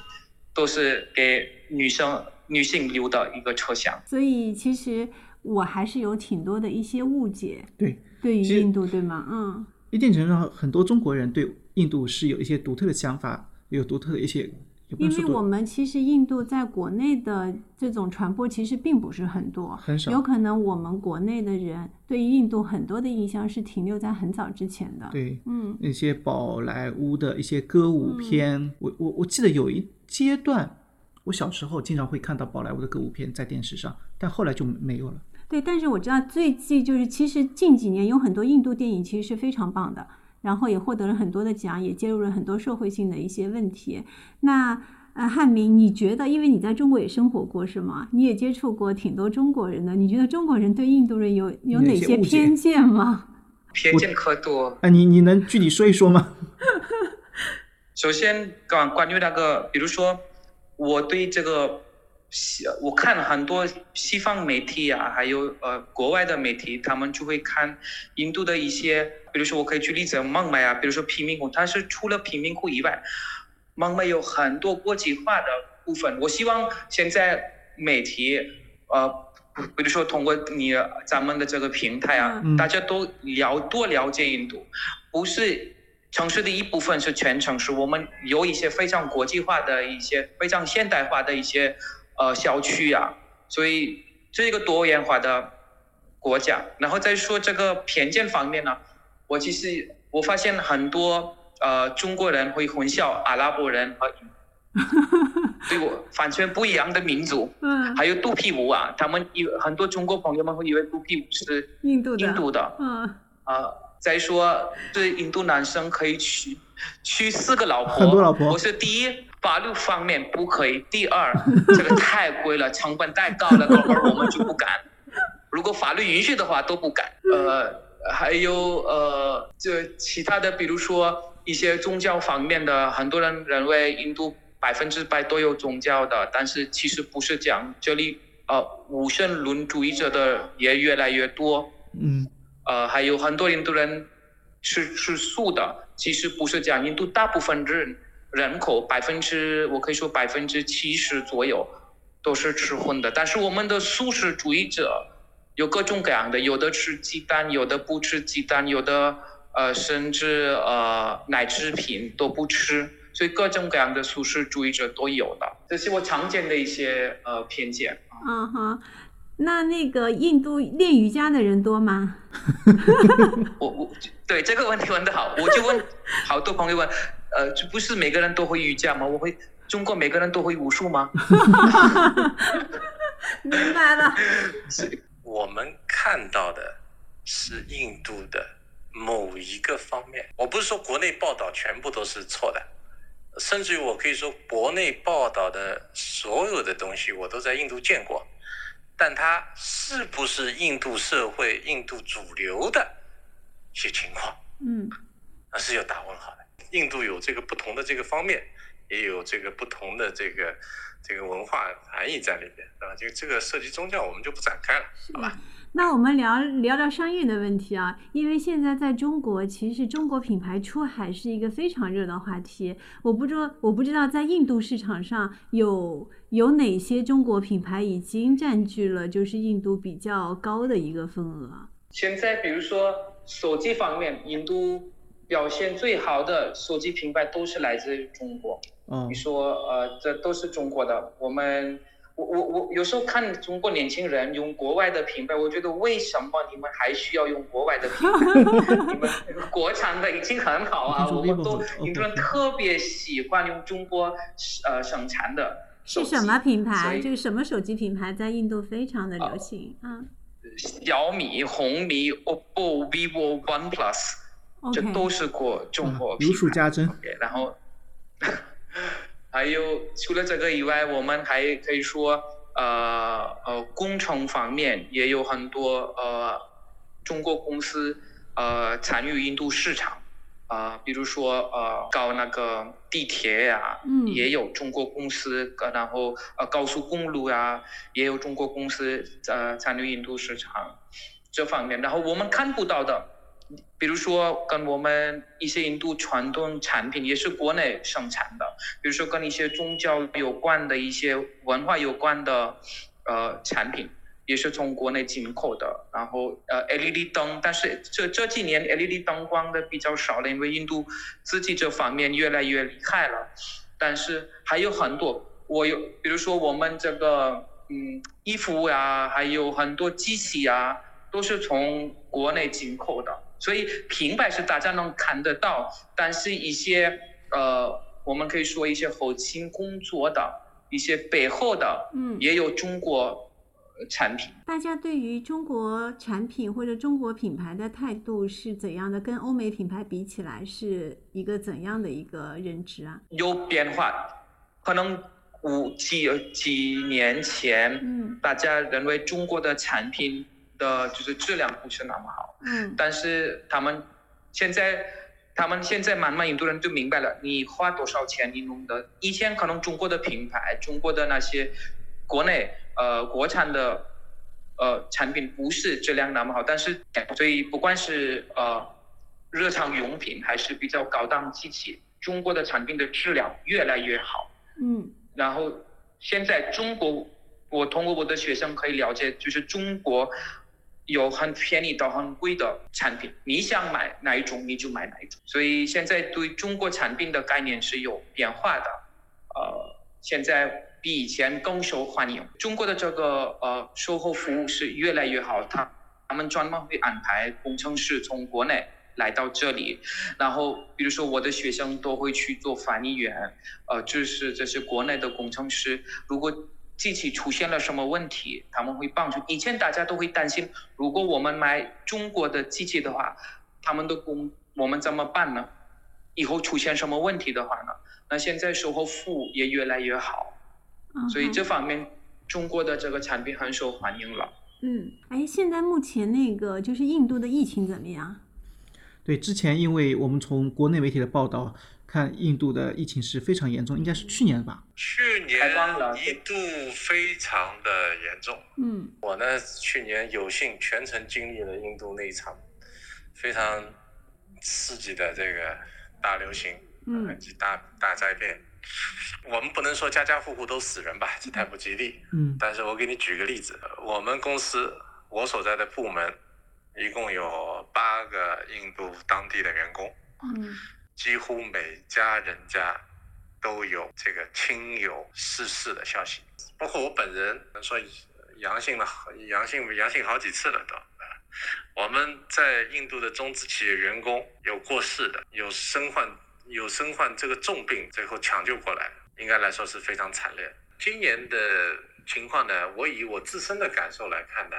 都是给女生女性留的一个车厢。所以其实我还是有挺多的一些误解，对，对于印度，对吗？嗯，一定程度上，很多中国人对印度是有一些独特的想法，有独特的一些。因为我们其实印度在国内的这种传播其实并不是很多，很少。有可能我们国内的人对于印度很多的印象是停留在很早之前的。对，嗯，那些宝莱坞的一些歌舞片，我我我记得有一阶段，我小时候经常会看到宝莱坞的歌舞片在电视上，但后来就没有了。对，但是我知道最近就是其实近几年有很多印度电影其实是非常棒的。然后也获得了很多的奖，也介入了很多社会性的一些问题。那呃，汉明，你觉得，因为你在中国也生活过，是吗？你也接触过挺多中国人的，你觉得中国人对印度人有有哪些偏见吗？偏见可多。啊，你你能具体说一说吗？首先，关关于那个，比如说，我对这个。西，我看很多西方媒体啊，还有呃国外的媒体，他们就会看印度的一些，比如说我可以举例子，孟买啊，比如说贫民窟，它是除了贫民窟以外，孟买有很多国际化的部分。我希望现在媒体，呃，比如说通过你咱们的这个平台啊，大家都了多了解印度，不是城市的一部分，是全城市。我们有一些非常国际化的一些非常现代化的一些。呃，小区啊，所以这是一个多元化的国家。然后再说这个偏见方面呢，我其实我发现很多呃中国人会混淆阿拉伯人和 对我完全不一样的民族。嗯。还有肚皮舞啊，他们以很多中国朋友们会以为肚皮舞是印度的。印度的。嗯。啊，再说是印度男生可以娶娶四个老婆。很多老婆。我是第一。法律方面不可以。第二，这个太贵了，成本太高了，我们就不敢。如果法律允许的话，都不敢。呃，还有呃，这其他的，比如说一些宗教方面的，很多人认为印度百分之百都有宗教的，但是其实不是这样。这里呃，无神论主义者的也越来越多。嗯。呃，还有很多印度人吃吃素的，其实不是这样。印度大部分人。人口百分之，我可以说百分之七十左右都是吃荤的，但是我们的素食主义者有各种各样的，有的吃鸡蛋，有的不吃鸡蛋，有的呃甚至呃奶制品都不吃，所以各种各样的素食主义者都有的，这是我常见的一些呃偏见。嗯哼，那那个印度练瑜伽的人多吗？我我对这个问题问得好，我就问 好多朋友问。呃，就不是每个人都会瑜伽吗？我会，中国每个人都会武术吗？明白了。我们看到的是印度的某一个方面。我不是说国内报道全部都是错的，甚至于我可以说国内报道的所有的东西我都在印度见过，但它是不是印度社会、印度主流的一些情况？嗯，那是要打问号的。印度有这个不同的这个方面，也有这个不同的这个这个文化含义在里边，啊，就这个涉及宗教，我们就不展开了，好吧？那我们聊聊聊商业的问题啊，因为现在在中国，其实中国品牌出海是一个非常热的话题。我不知道，我不知道在印度市场上有有哪些中国品牌已经占据了就是印度比较高的一个份额。现在比如说手机方面，印度。表现最好的手机品牌都是来自于中国。嗯，你说，呃，这都是中国的。我们，我我我有时候看中国年轻人用国外的品牌，我觉得为什么你们还需要用国外的品牌？你们国产的已经很好啊，我们都印度人特别喜欢用中国呃生产的。是什么品牌？就是什么手机品牌在印度非常的流行啊？小米、红米、OPPO、vivo、OnePlus。这都是国中国如数家珍。然后还有除了这个以外，我们还可以说，呃呃，工程方面也有很多呃中国公司呃参与印度市场，啊、比如说呃搞那个地铁呀、嗯也有中国公司，呃然后呃高速公路呀、也有中国公司呃参与印度市场这方面。然后我们看不到的，比如说跟我们一些印度传统产品也是国内生产的，比如说跟一些宗教有关的一些文化有关的呃产品。也是从国内进口的，然后呃 LED 灯，但是这这几年 LED 灯光的比较少了，因为印度自己这方面越来越厉害了。但是还有很多，我有比如说我们这个嗯衣服呀、还有很多机器啊，都是从国内进口的，所以品牌是大家能看得到，但是一些呃我们可以说一些后勤工作的一些背后的，嗯也有中国呃产品。大家对于中国产品或者中国品牌的态度是怎样的？跟欧美品牌比起来，是一个怎样的一个认知啊？有变化，可能五几几年前，嗯大家认为中国的产品的就是质量不是那么好，嗯但是他们现在，他们现在慢慢很多人就明白了，你花多少钱你弄的。以前可能中国的品牌，中国的那些国内呃国产的呃产品不是质量那么好，但是所以不管是呃日常用品还是比较高档机器，中国的产品的质量越来越好。嗯然后现在中国，我通过我的学生可以了解，就是中国有很便宜到很贵的产品，你想买哪一种你就买哪一种。所以现在对中国产品的概念是有变化的，呃，现在比以前更受欢迎。中国的这个呃售后服务是越来越好，他他们专门会安排工程师从国内。来到这里，然后比如说我的学生都会去做翻译员，呃，就是这些国内的工程师，如果机器出现了什么问题，他们会帮助。以前大家都会担心，如果我们买中国的机器的话，他们的工我们怎么办呢？以后出现什么问题的话呢？那现在售后服务也越来越好，嗯所以这方面中国的这个产品很受欢迎了。嗯，哎，现在目前那个就是印度的疫情怎么样？对，之前因为我们从国内媒体的报道看，印度的疫情是非常严重，应该是去年吧？去年一度非常的严重。嗯我呢，去年有幸全程经历了印度那一场非常刺激的这个大流行，嗯以及大大灾变。我们不能说家家户户都死人吧，这太不吉利。嗯但是我给你举个例子，我们公司我所在的部门一共有八个印度当地的员工，嗯几乎每家人家都有这个亲友逝世的消息，包括我本人，说阳性了，阳性阳性好几次了都。啊我们在印度的中资企业员工有过世的，有身患有身患这个重病，最后抢救过来，应该来说是非常惨烈。今年的情况呢，我以我自身的感受来看呢，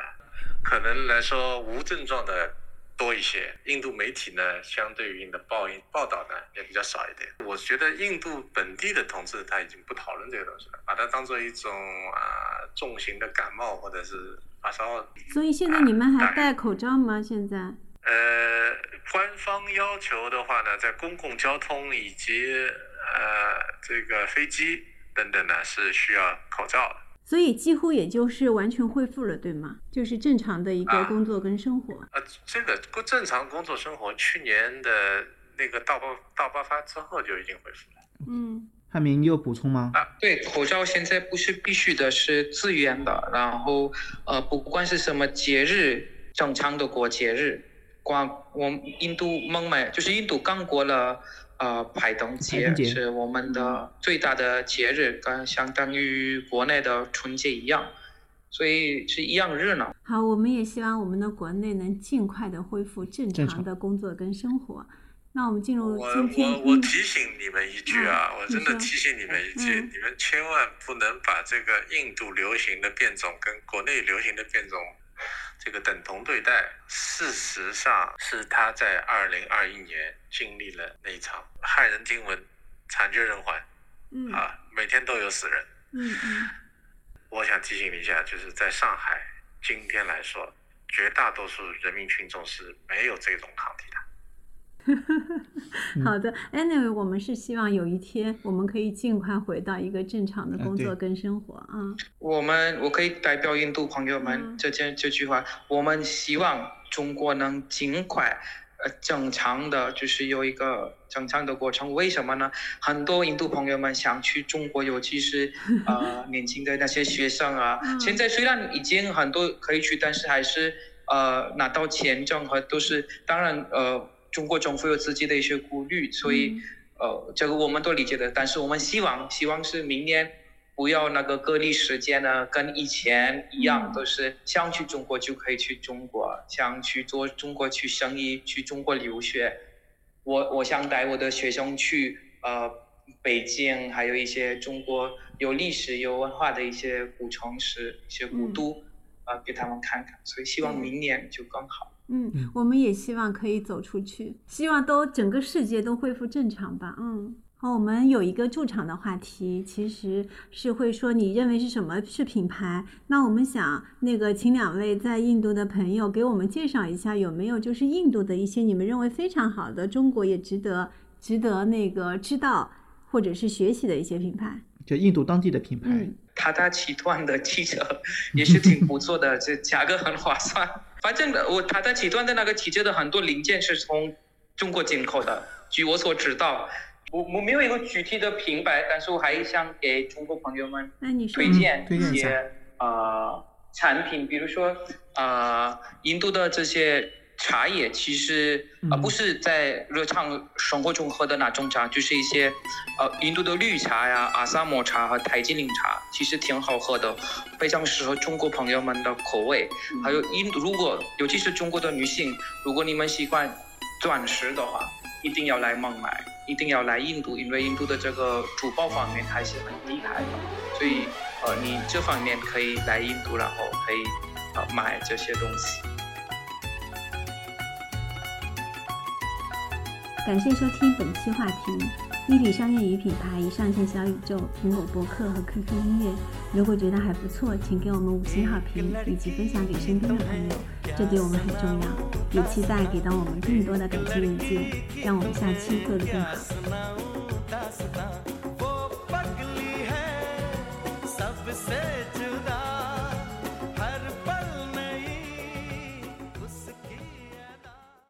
可能来说无症状的多一些。印度媒体呢，相对应的报应报道呢也比较少一点。我觉得印度本地的同志他已经不讨论这个东西了，把它当做一种啊重型的感冒或者是发烧。所以现在你们还戴口罩吗？现在？呃，官方要求的话呢，在公共交通以及呃这个飞机等等呢是需要口罩的。所以几乎也就是完全恢复了，对吗？就是正常的一个啊工作跟生活。呃，这个正常工作生活，去年的那个大爆大爆发之后就已经恢复了。嗯汉明，你有补充吗？啊对，口罩现在不是必须的，是自愿的。然后，呃，不管是什么节日，正常的过节日，光我们印度孟买就是印度刚过了呃排灯节，节是我们的最大的节日，跟相当于国内的春节一样，所以是一样热闹。好，我们也希望我们的国内能尽快的恢复正正常常的工作跟生活。那我们进入我今天，我我我提醒你们一句啊，嗯我真的提醒你们一句，嗯你们千万不能把这个印度流行的变种跟国内流行的变种这个等同对待。事实上，是他在二零二一年经历了那一场骇人听闻、惨绝人寰嗯啊，每天都有死人。嗯嗯我想提醒你一下，就是在上海今天来说，绝大多数人民群众是没有这种抗体的。好的，Anyway，我们是希望有一天我们可以尽快回到一个正常的工作跟生活啊。我们我可以代表印度朋友们嗯这件这句话，我们希望中国能尽快。呃，正常的就是有一个正常的过程。为什么呢？很多印度朋友们想去中国，尤其是呃年轻的那些学生啊。嗯现在虽然已经很多可以去，但是还是呃拿到签证和都是，当然呃中国政府有自己的一些顾虑，所以。嗯呃，这个我们都理解的，但是我们希望，希望是明年不要那个隔离时间呢，跟以前一样，嗯都是想去中国就可以去中国，想去做中国去生意，去中国留学。我我想带我的学生去呃北京，还有一些中国有历史有文化的一些古城市、一些古都，呃，给他们看看。所以希望嗯明年就更好。嗯嗯，我们也希望可以走出去，希望都整个世界都恢复正常吧。嗯，好，我们有一个驻场的话题，其实是会说你认为是什么是品牌？那我们想那个请两位在印度的朋友给我们介绍一下，有没有就是印度的一些你们认为非常好的，中国也值得值得那个知道或者是学习的一些品牌。就印度当地的品牌，嗯塔塔集团的汽车也是挺不错的，这价格很划算。反正我塔塔集团的那个汽车的很多零件是从中国进口的，据我所知道，我我没有一个具体的品牌，但是我还想给中国朋友们那你推荐一些呃产品，比如说呃印度的这些茶叶，其实呃嗯不是在日常生活中喝的那种茶，就是一些呃印度的绿茶呀、阿萨姆茶和泰姬陵茶，其实挺好喝的，非常适合中国朋友们的口味。还有印度，如果尤其是中国的女性，如果你们喜欢钻石的话，一定要来孟买，一定要来印度，因为印度的这个珠宝方面还是很厉害的，所以呃，你这方面可以来印度，然后可以呃买这些东西。感谢收听本期话题：伊笔商业与品牌已上线小宇宙、苹果播客和 QQ 音乐。如果觉得还不错，请给我们五星好评以及分享给身边的朋友，这对我们很重要。也期待给到我们更多的感激链接，让我们下期做得更好。say